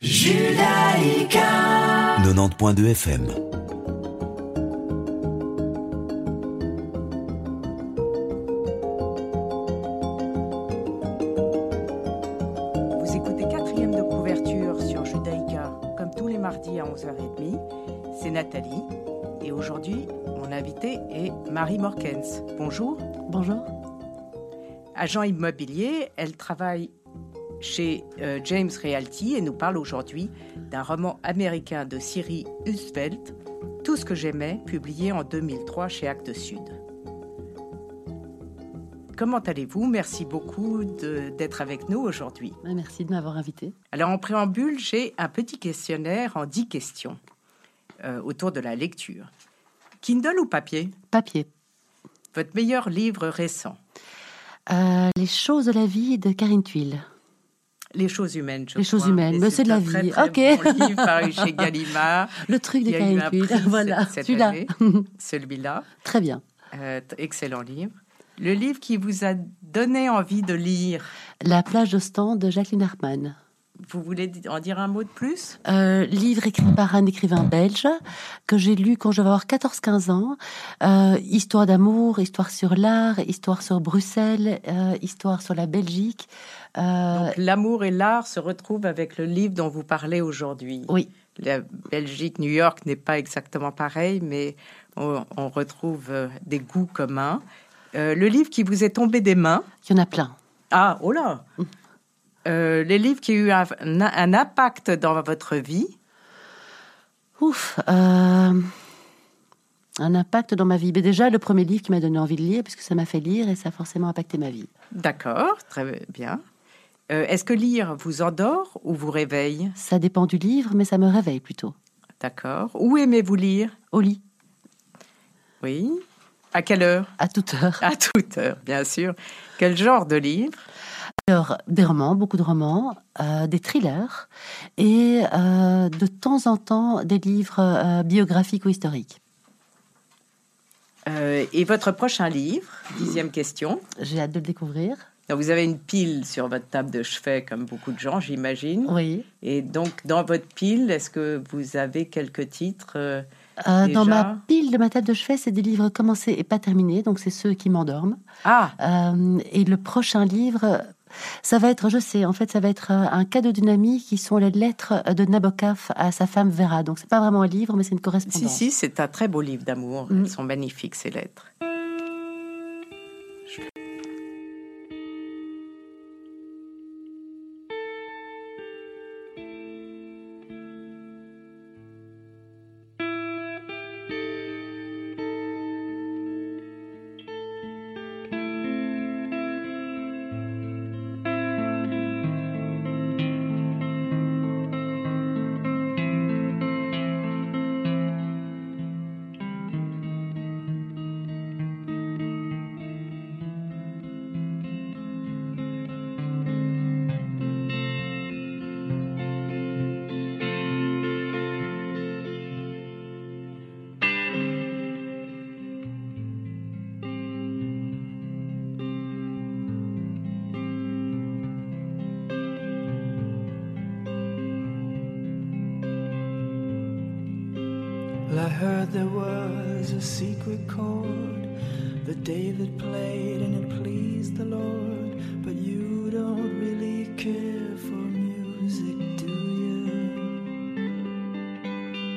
Judaïka 90.2 FM Vous écoutez quatrième de couverture sur Judaïka, comme tous les mardis à 11h30. C'est Nathalie. Et aujourd'hui, mon invité est Marie Morkens. Bonjour. Bonjour. Agent immobilier, elle travaille chez euh, James Realty et nous parle aujourd'hui d'un roman américain de Siri Usvelt, Tout ce que j'aimais, publié en 2003 chez Actes Sud. Comment allez-vous? Merci beaucoup d'être avec nous aujourd'hui. Merci de m'avoir invité. Alors en préambule, j'ai un petit questionnaire en 10 questions euh, autour de la lecture. Kindle ou papier? Papier. Votre meilleur livre récent? Euh, Les choses de la vie de Karine Tuile. Les choses humaines, je Les choses humaines, mais c'est de la vie. Très, ok. Bon livre paru chez Gallimard. Le truc de Karine Tuile. Voilà, celui-là. Celui-là. Très bien. Euh, excellent livre. Le livre qui vous a donné envie de lire La plage d'Ostende de Jacqueline Hartmann. Vous voulez en dire un mot de plus? Euh, Livre écrit par un écrivain belge que j'ai lu quand je vais avoir 14-15 ans. Euh, histoire d'amour, histoire sur l'art, histoire sur Bruxelles, euh, histoire sur la Belgique. Euh, Donc l'amour et l'art se retrouvent avec le livre dont vous parlez aujourd'hui. Oui. La Belgique, New York n'est pas exactement pareil, mais on, on retrouve euh, des goûts communs. Euh, le livre qui vous est tombé des mains Il y en a plein. Ah, oh là euh, Les livres qui ont eu un, un, impact dans votre vie Ouf euh, Un impact dans ma vie. Mais déjà, le premier livre qui m'a donné envie de lire, puisque ça m'a fait lire et ça a forcément impacté ma vie. D'accord, très bien. Euh, Est-ce que lire vous endort ou vous réveille? Ça dépend du livre, mais ça me réveille plutôt. D'accord. Où aimez-vous lire? Au lit. Oui. À quelle heure? À toute heure. À toute heure, bien sûr. Quel genre de livre? Alors, des romans, beaucoup de romans, euh, des thrillers et euh, de temps en temps des livres biographiques ou historiques. Et votre prochain livre, dixième question J'ai hâte de le découvrir. Donc vous avez une pile sur votre table de chevet, comme beaucoup de gens, j'imagine. Oui. Et donc, dans votre pile, est-ce que vous avez quelques titres euh, Euh, dans ma pile de ma table de chevet, c'est des livres commencés et pas terminés, donc c'est ceux qui m'endorment. Ah Euh, et le prochain livre, ça va être, je sais, en fait, ça va être un cadeau d'une amie qui sont les lettres de Nabokov à sa femme Vera. Donc c'est pas vraiment un livre, mais c'est une correspondance. Si, si, c'est un très beau livre d'amour. Mm. Elles sont magnifiques, ces lettres. Well, I heard there was a secret chord that David played and it pleased the Lord. But you don't really care for music, do you?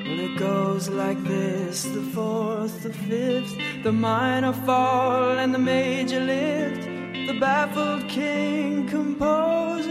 Well, it goes like this the fourth, the fifth, the minor fall, and the major lift. The baffled king composing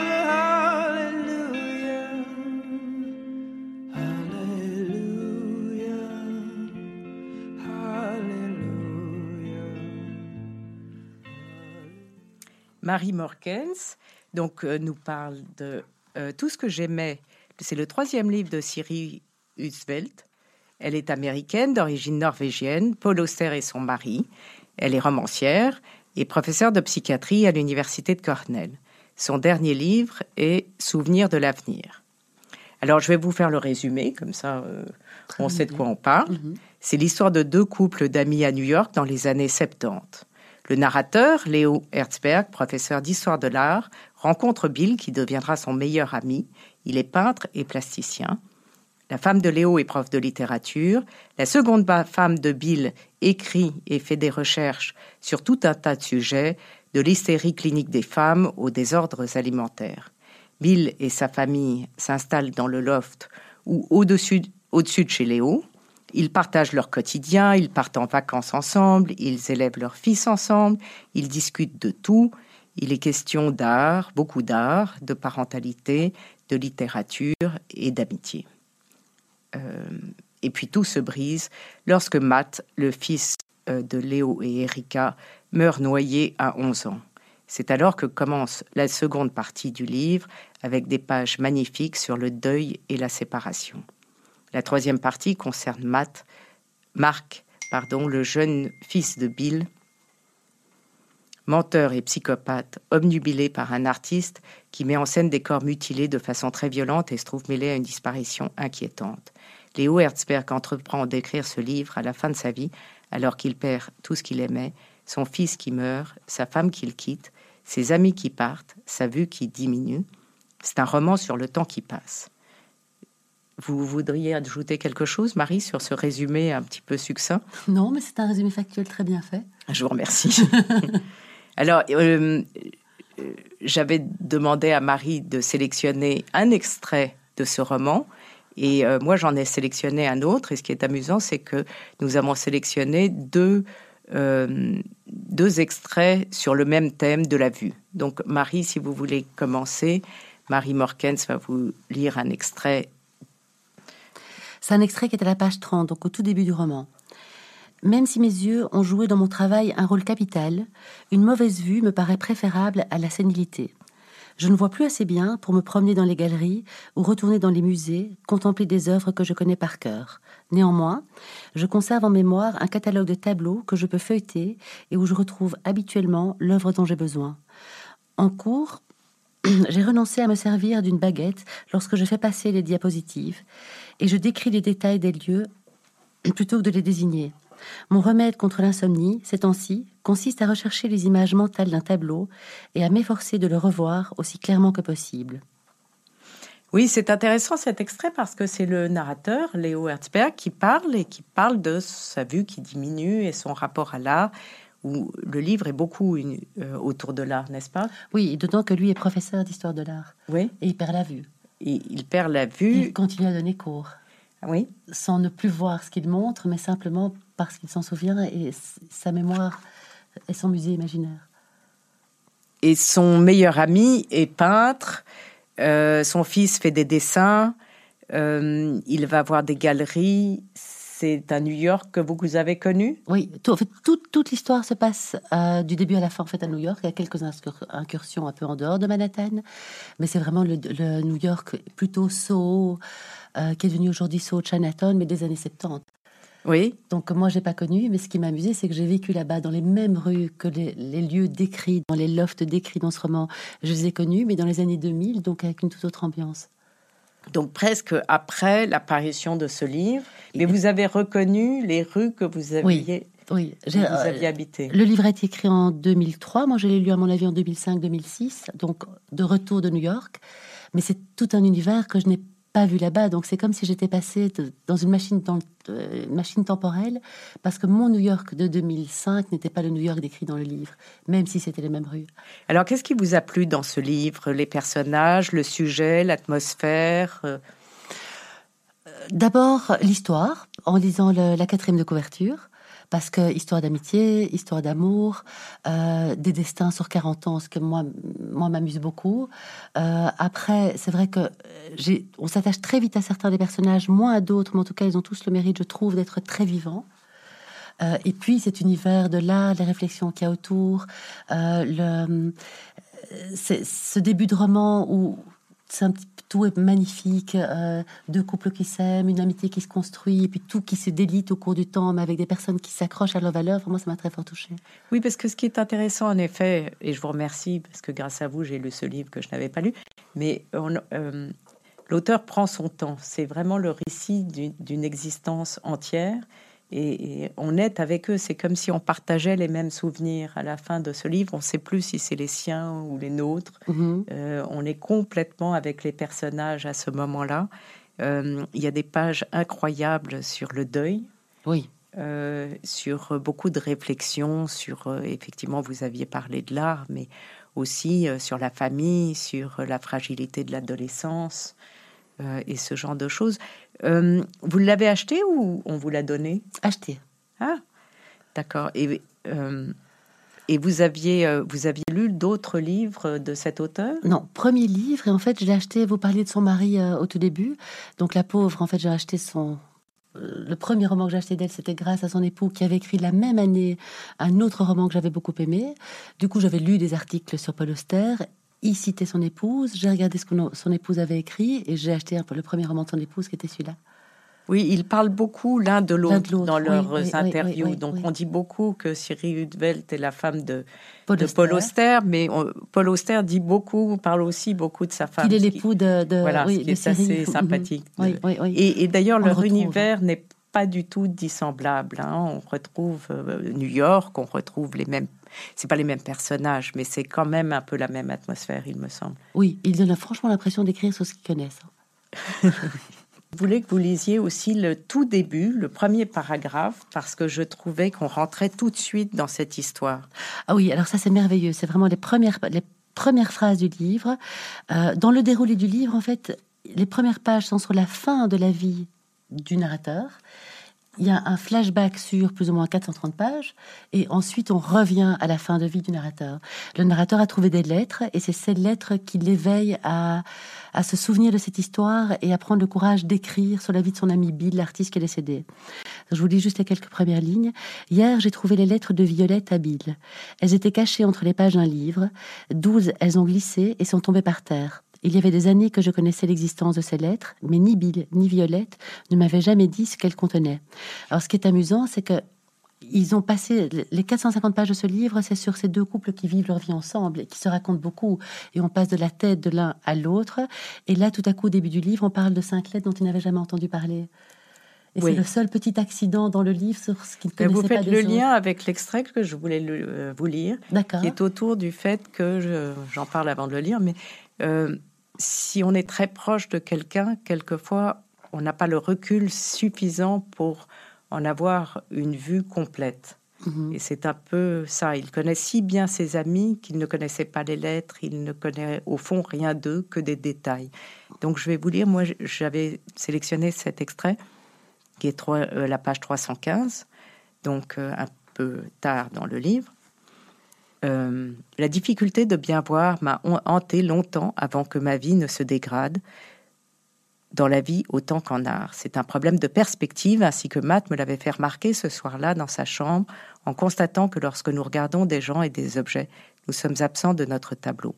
Marie Morkens donc, euh, nous parle de euh, Tout ce que j'aimais. C'est le troisième livre de Siri Husveld. Elle est américaine, d'origine norvégienne. Paul Auster est son mari. Elle est romancière et professeure de psychiatrie à l'université de Cornell. Son dernier livre est Souvenirs de l'avenir. Alors, je vais vous faire le résumé, comme ça, euh, on sait de quoi on parle. Mhm. C'est l'histoire de deux couples d'amis à New York dans les années 70. Le narrateur, Léo Herzberg, professeur d'histoire de l'art, rencontre Bill qui deviendra son meilleur ami. Il est peintre et plasticien. La femme de Léo est prof de littérature. La seconde femme de Bill écrit et fait des recherches sur tout un tas de sujets, de l'hystérie clinique des femmes aux désordres alimentaires. Bill et sa famille s'installent dans le loft ou au-dessus au-dessus de chez Léo. Ils partagent leur quotidien, ils partent en vacances ensemble, ils élèvent leurs fils ensemble, ils discutent de tout. Il est question d'art, beaucoup d'art, de parentalité, de littérature et d'amitié. Euh, et puis tout se brise lorsque Matt, le fils euh, de Léo et Erika, meurt noyé à 11 ans. C'est alors que commence la seconde partie du livre avec des pages magnifiques sur le deuil et la séparation. La troisième partie concerne Matt, Marc, pardon, le jeune fils de Bill, menteur et psychopathe, obnubilé par un artiste qui met en scène des corps mutilés de façon très violente et se trouve mêlé à une disparition inquiétante. Léo Herzberg entreprend d'écrire ce livre à la fin de sa vie, alors qu'il perd tout ce qu'il aimait, son fils qui meurt, sa femme qu'il quitte, ses amis qui partent, sa vue qui diminue. C'est un roman sur le temps qui passe. Vous voudriez ajouter quelque chose, Marie, sur ce résumé un petit peu succinct? Non, mais c'est un résumé factuel très bien fait. Je vous remercie. Alors, euh, euh, j'avais demandé à Marie de sélectionner un extrait de ce roman. Et euh, moi, j'en ai sélectionné un autre. Et ce qui est amusant, c'est que nous avons sélectionné deux, deux extraits sur le même thème de la vue. Donc, Marie, si vous voulez commencer, Marie Morkens va vous lire un extrait. C'est un extrait qui est à la page 30, donc au tout début du roman. Même si mes yeux ont joué dans mon travail un rôle capital, une mauvaise vue me paraît préférable à la sénilité. Je ne vois plus assez bien pour me promener dans les galeries ou retourner dans les musées, contempler des œuvres que je connais par cœur. Néanmoins, je conserve en mémoire un catalogue de tableaux que je peux feuilleter et où je retrouve habituellement l'œuvre dont j'ai besoin. En cours, j'ai renoncé à me servir d'une baguette lorsque je fais passer les diapositives et je décris les détails des lieux plutôt que de les désigner. Mon remède contre l'insomnie, ces temps-ci, consiste à rechercher les images mentales d'un tableau et à m'efforcer de le revoir aussi clairement que possible. Oui, c'est intéressant cet extrait parce que c'est le narrateur, Léo Herzberg, qui parle et qui parle de sa vue qui diminue et son rapport à l'art, où le livre est beaucoup une- euh, autour de l'art, n'est-ce pas? Oui, d'autant que lui est professeur d'histoire de l'art Oui. et il perd la vue. Il perd la Il vue. continue à donner cours Oui. sans ne plus voir ce qu'il montre, mais simplement parce qu'il s'en souvient et sa mémoire est son musée imaginaire. Et son meilleur ami est peintre. Euh, son fils fait des dessins. Euh, il va voir des galeries. C'est à New York que vous, vous avez connu? Oui, tout- en fait, toute, toute l'histoire se passe euh, du début à la fin en fait à New York. Il y a quelques incur- incursions un peu en dehors de Manhattan, mais c'est vraiment le, le New York plutôt Soho, euh, qui est devenu aujourd'hui Soho Chinatown, mais des années 70. Oui. Donc moi, j'ai pas connu, mais ce qui m'a amusé, c'est que j'ai vécu là-bas dans les mêmes rues que les, les lieux décrits, dans les lofts décrits dans ce roman. Je les ai connus, mais dans les années 2000, donc avec une toute autre ambiance. Donc presque après l'apparition de ce livre. Mais vous avez reconnu les rues que vous aviez, Oui, que vous euh, aviez habitées. Le livre a été écrit en 2003. Moi, je l'ai lu, à mon avis, en 2005-2006, donc de retour de New York. Mais c'est tout un univers que je n'ai pas vu là-bas. Donc, c'est comme si j'étais passée de- dans une machine, dans, euh, machine temporelle, parce que mon New York de 2005 n'était pas le New York décrit dans le livre, même si c'était les mêmes rues. Alors, qu'est-ce qui vous a plu dans ce livre Les personnages, le sujet, l'atmosphère euh, D'abord, l'histoire, en lisant le- la quatrième de couverture, parce que histoire d'amitié, histoire d'amour, euh, des destins sur 40 ans, ce que moi, moi m'amuse beaucoup. Euh, après, c'est vrai que j'ai, on s'attache très vite à certains des personnages, moins à d'autres, mais en tout cas, ils ont tous le mérite, je trouve, d'être très vivants. Euh, et puis cet univers de l'art, les réflexions qu'il y a autour, euh, ce début de roman où tout est magnifique, euh, deux couples qui s'aiment, une amitié qui se construit, et puis tout qui se délite au cours du temps, mais avec des personnes qui s'accrochent à leurs valeurs. Pour moi, ça m'a très fort touchée. Oui, parce que ce qui est intéressant, en effet, et je vous remercie, parce que grâce à vous, j'ai lu ce livre que je n'avais pas lu, mais euh, l'auteur prend son temps. C'est vraiment le récit d'une existence entière et, on est avec eux. C'est comme si on partageait les mêmes souvenirs. À la fin de ce livre, on ne sait plus si c'est les siens ou les nôtres. Mhm. Euh, on est complètement avec les personnages à ce moment-là. Euh, il y a des pages incroyables sur le deuil. Oui. Euh, sur beaucoup de réflexions, sur effectivement, vous aviez parlé de l'art, mais aussi sur la famille, sur la fragilité de l'adolescence et ce genre de choses. Euh, vous l'avez acheté ou on vous l'a donné? Acheté. Ah, d'accord. Et, euh, et vous, aviez, euh, vous aviez lu d'autres livres de cet auteur? Non, premier livre. Et en fait, j'ai acheté, vous parliez de son mari au tout début. Donc la pauvre, en fait, j'ai acheté son... Le premier roman que j'ai acheté d'elle, c'était grâce à son époux qui avait écrit la même année un autre roman que j'avais beaucoup aimé. Du coup, j'avais lu des articles sur Paul Auster il citait son épouse, j'ai regardé ce que son épouse avait écrit et j'ai acheté un peu le premier roman de son épouse qui était celui-là. Oui, ils parlent beaucoup l'un de l'autre dans leurs interviews. Donc, on dit beaucoup que Cyril Hudvelt est la femme de Paul, Auster. mais Paul Auster dit beaucoup, parle aussi beaucoup de sa femme. Il est l'époux de, de, Voilà, ce qui est assez sympathique. Et, d'ailleurs, leur univers n'est pas du tout dissemblable. Hein. On retrouve euh, New York, on retrouve les mêmes c'est pas les mêmes personnages, mais c'est quand même un peu la même atmosphère, il me semble. Oui, il donne franchement l'impression d'écrire sur ce qu'ils connaissent. Je voulais que vous lisiez aussi le tout début, le premier paragraphe, parce que je trouvais qu'on rentrait tout de suite dans cette histoire. Ah oui, alors ça c'est merveilleux. C'est vraiment les premières, les premières phrases du livre. Euh, dans le déroulé du livre, en fait, les premières pages sont sur la fin de la vie du narrateur il y a un flashback sur plus ou moins 430 pages, et ensuite on revient à la fin de vie du narrateur. Le narrateur a trouvé des lettres, et c'est ces lettres qui l'éveillent à, à se souvenir de cette histoire et à prendre le courage d'écrire sur la vie de son ami Bill, l'artiste qui est décédé. Je vous lis juste les quelques premières lignes. Hier, j'ai trouvé les lettres de Violette à Bill. Elles étaient cachées entre les pages d'un livre. Douze, elles ont glissé et sont tombées par terre. Il y avait des années que je connaissais l'existence de ces lettres, mais ni Bill ni Violette ne m'avaient jamais dit ce qu'elles contenaient. Alors, ce qui est amusant, c'est que ils ont passé les 450 pages de ce livre, c'est sur ces deux couples qui vivent leur vie ensemble et qui se racontent beaucoup. Et on passe de la tête de l'un à l'autre. Et là, tout à coup, au début du livre, on parle de cinq lettres dont ils n'avaient jamais entendu parler. Et c'est le seul petit accident dans le livre sur ce qu'ils ne connaissaient Vous faites le lien avec l'extrait que je voulais euh, vous lire, qui est autour du fait que j'en parle avant de le lire, mais euh, si on est très proche de quelqu'un, quelquefois, on n'a pas le recul suffisant pour en avoir une vue complète. Mhm. Et c'est un peu ça. Il connaît si bien ses amis qu'il ne connaissait pas les lettres, il ne connaît au fond rien d'eux que des détails. Donc je vais vous lire, moi j'avais sélectionné cet extrait qui est euh, la page 315, donc euh, un peu tard dans le livre. Euh, la difficulté de bien voir m'a hanté longtemps avant que ma vie ne se dégrade, dans la vie autant qu'en art. C'est un problème de perspective, ainsi que Matt me l'avait fait remarquer ce soir-là dans sa chambre, en constatant que lorsque nous regardons des gens et des objets, nous sommes absents de notre tableau.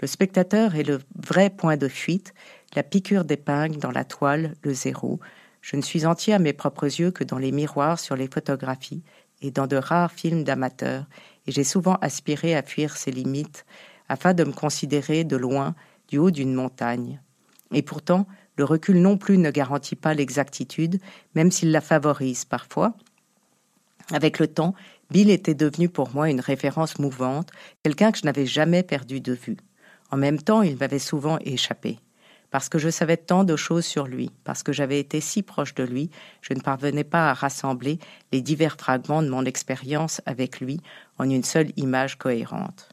Le spectateur est le vrai point de fuite, la piqûre d'épingle dans la toile, le zéro. Je ne suis entier à mes propres yeux que dans les miroirs sur les photographies et dans de rares films d'amateurs, et j'ai souvent aspiré à fuir ces limites afin de me considérer de loin du haut d'une montagne. Et pourtant, le recul non plus ne garantit pas l'exactitude, même s'il la favorise parfois. Avec le temps, Bill était devenu pour moi une référence mouvante, quelqu'un que je n'avais jamais perdu de vue. En même temps, il m'avait souvent échappé parce que je savais tant de choses sur lui, parce que j'avais été si proche de lui, je ne parvenais pas à rassembler les divers fragments de mon expérience avec lui en une seule image cohérente.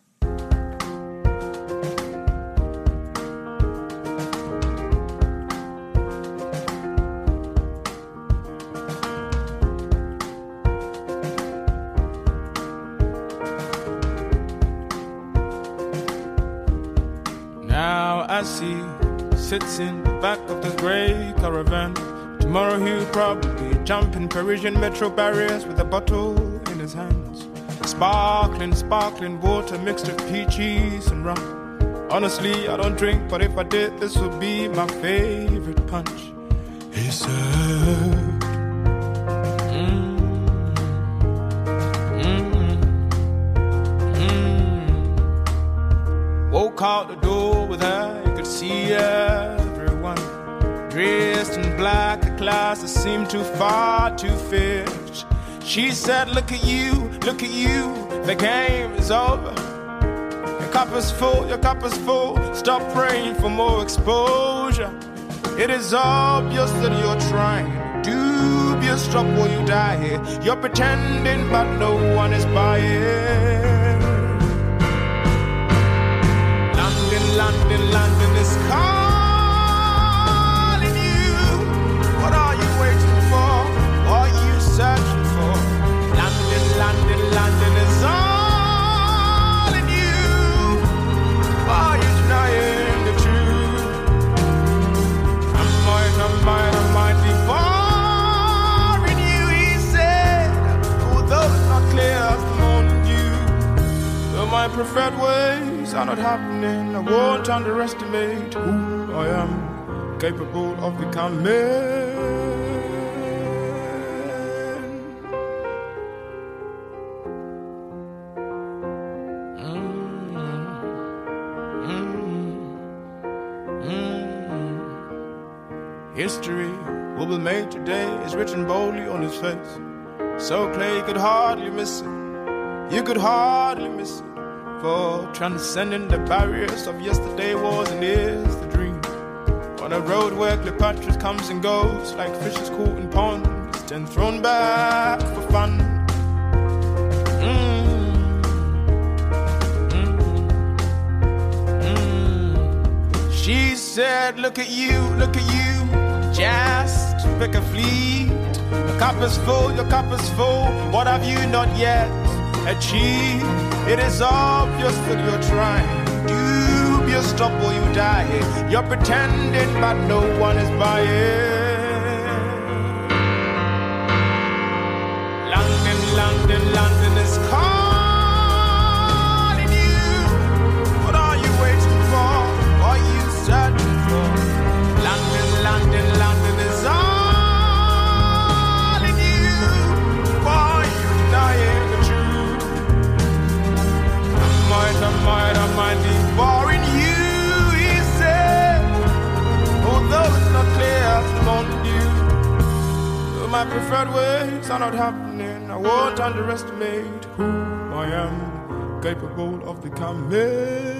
Sits in the back of the grey caravan. Tomorrow he'll probably jump in Parisian metro barriers with a bottle in his hands. Sparkling, sparkling water mixed with peaches and rum. Honestly, I don't drink, but if I did, this would be my favorite punch. He said. "Mm, mm, mm." Woke out the door with her, see everyone. Dressed in black, the classes seemed too far to fit. She said, Look at you, look at you, the game is over. Your cup is full, your cup is full. Stop praying for more exposure. It is obvious that you're trying. Dubious, stop or you die here. You're pretending, but no one is buying. History will be made today is written boldly on his face. So clear you could hardly miss it. You could hardly miss it. For transcending the barriers of yesterday was and is the dream. On a road where Cleopatra comes and goes like fishes caught in ponds, then thrown back for fun. Mm. Mm. She said, Look at you, look at you, just pick a fleet. Your cup is full, your cup is full. What have you not yet achieved? It is obvious that you're trying. Dubious, stop or you die. You're pretending, but no one is buying. London, London, London is calling underestimate who I am, capable of becoming.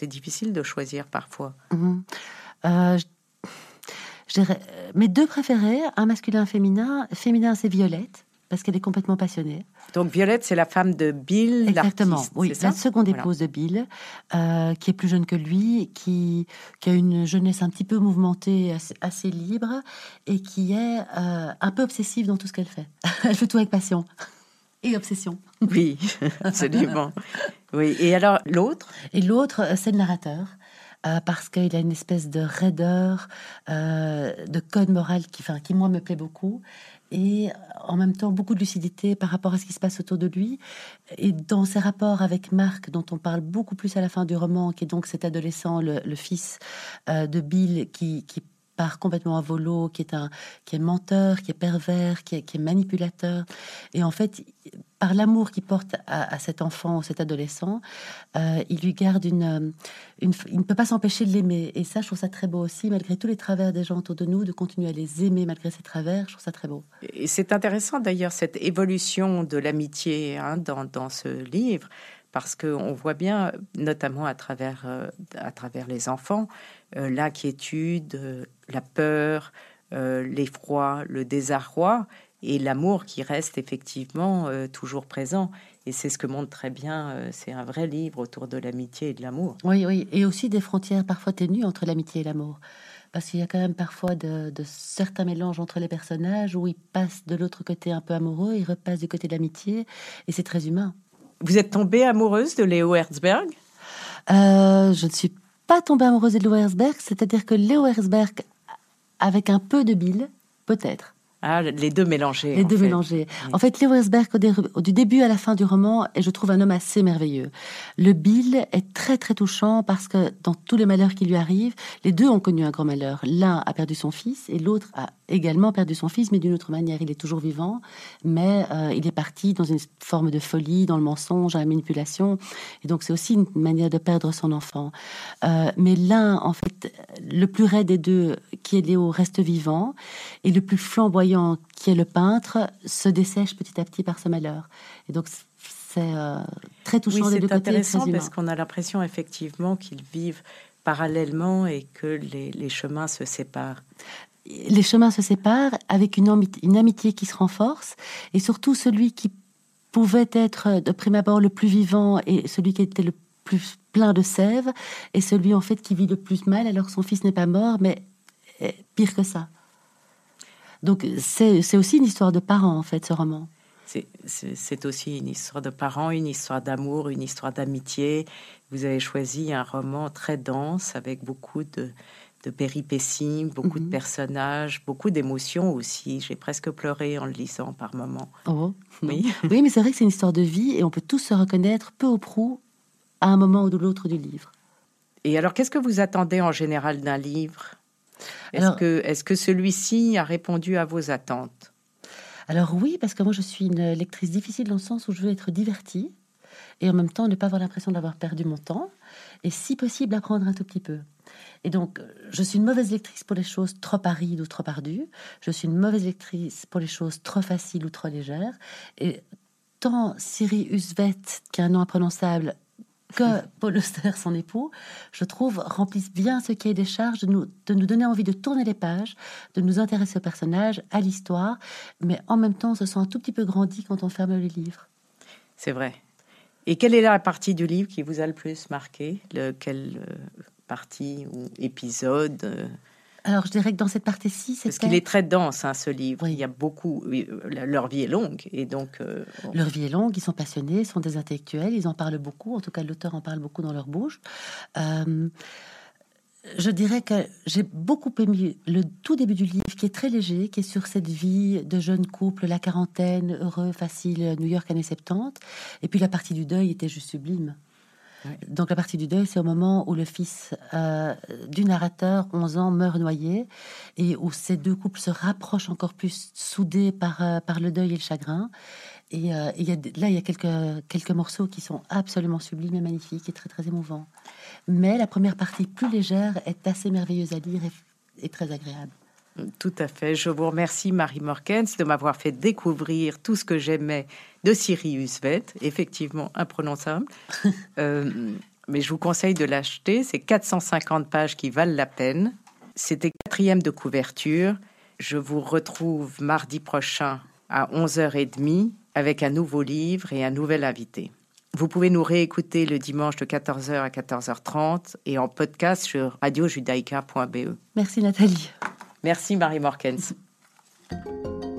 C'est difficile de choisir parfois. Mhm. Euh, je- je dirais, euh, mes deux préférés, un masculin, un féminin. Féminin, c'est Violette, parce qu'elle est complètement passionnée. Donc Violette, c'est la femme de Bill, Exactement, oui, la seconde Voilà. épouse de Bill, euh, qui est plus jeune que lui, qui, qui a une jeunesse un petit peu mouvementée, assez, assez libre, et qui est euh, un peu obsessive dans tout ce qu'elle fait. Elle fait tout avec passion et obsession. Oui, absolument. Oui. Et alors l'autre? Et l'autre, euh, c'est le narrateur. euh, parce qu'il a une espèce de raideur, euh, de code moral qui, enfin, qui moi me plaît beaucoup, et en même temps beaucoup de lucidité par rapport à ce qui se passe autour de lui. Et dans ses rapports avec Marc, dont on parle beaucoup plus à la fin du roman, qui est donc cet adolescent, le, fils de Bill, qui part complètement à volo, qui est un qui est menteur, qui est pervers, qui est, qui est manipulateur. Et en fait, par l'amour qu'il porte à, cet enfant, cet adolescent, euh, il lui garde une, euh, une, il ne peut pas s'empêcher de l'aimer. Et ça, je trouve ça très beau aussi, malgré tous les travers des gens autour de nous, de continuer à les aimer malgré ces travers. Je trouve ça très beau. Et c'est intéressant d'ailleurs cette évolution de l'amitié hein, dans, dans ce livre, parce qu'on voit bien, notamment à travers, euh, à travers les enfants, euh, l'inquiétude, euh, la peur, l'effroi, le désarroi et l'amour qui reste effectivement toujours présent. Et c'est ce que montre très bien, c'est un vrai livre autour de l'amitié et de l'amour. Oui, oui, et aussi des frontières parfois ténues entre l'amitié et l'amour. Parce qu'il y a quand même parfois de, de certains mélanges entre les personnages où ils passent de l'autre côté un peu amoureux, ils repassent du côté de l'amitié, et c'est très humain. Vous êtes tombée amoureuse de Léo Herzberg? Euh, je ne suis pas tombée amoureuse de Léo Herzberg, c'est-à-dire que Léo Herzberg, avec un peu de bile, peut-être. ah, Les deux mélangés. Les deux fait. mélangés. En fait, Léo Herzberg, du début à la fin du roman, et je trouve un homme assez merveilleux. Le Bill est très très touchant parce que dans tous les malheurs qui lui arrivent, les deux ont connu un grand malheur. L'un a perdu son fils et l'autre a également perdu son fils, mais d'une autre manière. Il est toujours vivant, mais euh, il est parti dans une forme de folie, dans le mensonge, à la manipulation. Et donc c'est aussi une manière de perdre son enfant. Euh, mais l'un, en fait, le plus raide des deux, qui est Léo, reste vivant, et le plus flamboyant, qui est le peintre, se dessèche petit à petit par ce malheur. Et donc c'est euh, très Oui, touchant des deux c'est côtés. et intéressant parce qu'on a l'impression effectivement qu'ils vivent parallèlement et que les, les chemins se séparent. Les chemins se séparent avec une, ami- une amitié qui se renforce et surtout celui qui pouvait être euh, de prime abord le plus vivant et celui qui était le plus plein de sève et celui en fait qui vit le plus mal alors que son fils n'est pas mort mais euh, pire que ça. Donc c'est aussi une histoire de parents en fait ce roman. C'est aussi une histoire de parents, une histoire d'amour, une histoire d'amitié. Vous avez choisi un roman très dense avec beaucoup de, de péripéties, beaucoup de Mhm. personnages, beaucoup d'émotions aussi. J'ai presque pleuré en le lisant par moments. Oh. Oui. Oui, mais c'est vrai que c'est une histoire de vie et on peut tous se reconnaître peu ou prou à un moment ou de l'autre du livre. Et alors, qu'est-ce que vous attendez en général d'un livre? Est-ce que, est que celui-ci a répondu à vos attentes? Alors oui, parce que moi je suis une lectrice difficile dans le sens où je veux être divertie et en même temps ne pas avoir l'impression d'avoir perdu mon temps et si possible apprendre un tout petit peu. Et donc euh, je suis une mauvaise lectrice pour les choses trop arides ou trop ardues, je suis une mauvaise lectrice pour les choses trop faciles ou trop légères et tant Siri Usvet, qui a un nom imprononçable, que Paul Auster, son époux, je trouve, remplissent bien ce cahier des charges de nous, de nous donner envie de tourner les pages, de nous intéresser au personnage, à l'histoire, mais en même temps, on se sent un tout petit peu grandi quand on ferme le livre. C'est vrai. Et quelle est la partie du livre qui vous a le plus marqué? Le, Quelle euh, partie ou épisode euh, Alors, je dirais que dans cette partie-ci, Parce c'était... qu'il est très dense, hein, ce livre. Oui. Il y a beaucoup. euh, Leur vie est longue. Et donc. euh, on- Leur vie est longue, ils sont passionnés, ils sont des intellectuels, ils en parlent beaucoup, en tout cas l'auteur en parle beaucoup dans leur bouche. Euh, je dirais que j'ai beaucoup aimé le tout début du livre, qui est très léger, qui est sur cette vie de jeune couple, la quarantaine, heureux, facile, New York années 70. Et puis la partie du deuil était juste sublime. Donc la partie du deuil, c'est au moment où le fils euh, du narrateur, 11 ans, meurt noyé, et où ces deux couples se rapprochent encore plus, soudés par, euh, par le deuil et le chagrin. Et euh, y a, là, il y a quelques, quelques morceaux qui sont absolument sublimes et magnifiques et très, très émouvants. Mais la première partie, plus légère, est assez merveilleuse à lire et très agréable. Tout à fait. Je vous remercie, Marie Morkens, de m'avoir fait découvrir tout ce que j'aimais de Sirius Vet, effectivement imprononçable. Euh, mais je vous conseille de l'acheter. C'est 450 pages qui valent la peine. C'était quatrième de couverture. Je vous retrouve mardi prochain à 11h30 avec un nouveau livre et un nouvel invité. Vous pouvez nous réécouter le dimanche de 14h à 14h30 et en podcast sur radiojudaïca.be. Merci Nathalie. Merci Marie Morkens.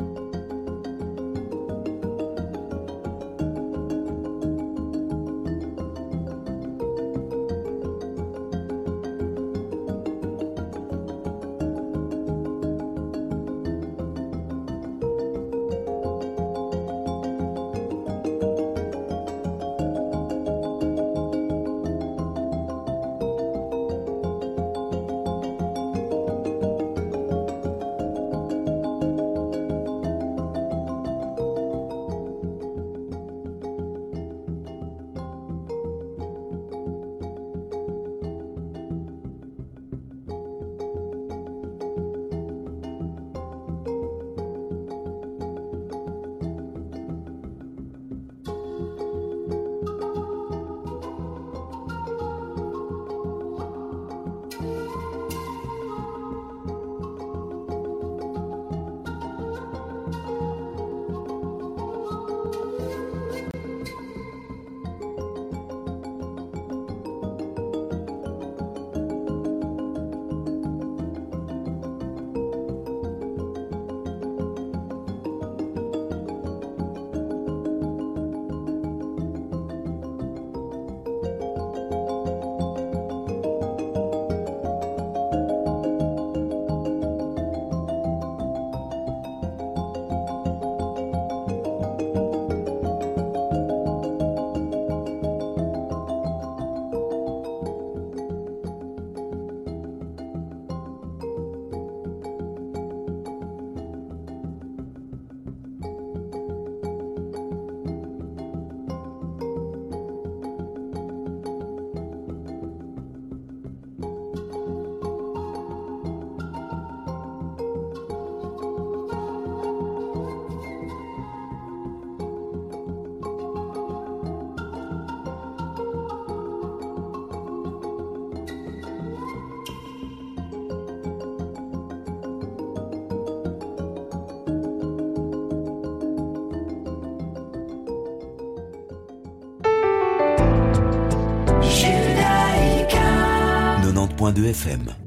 90.2 FM.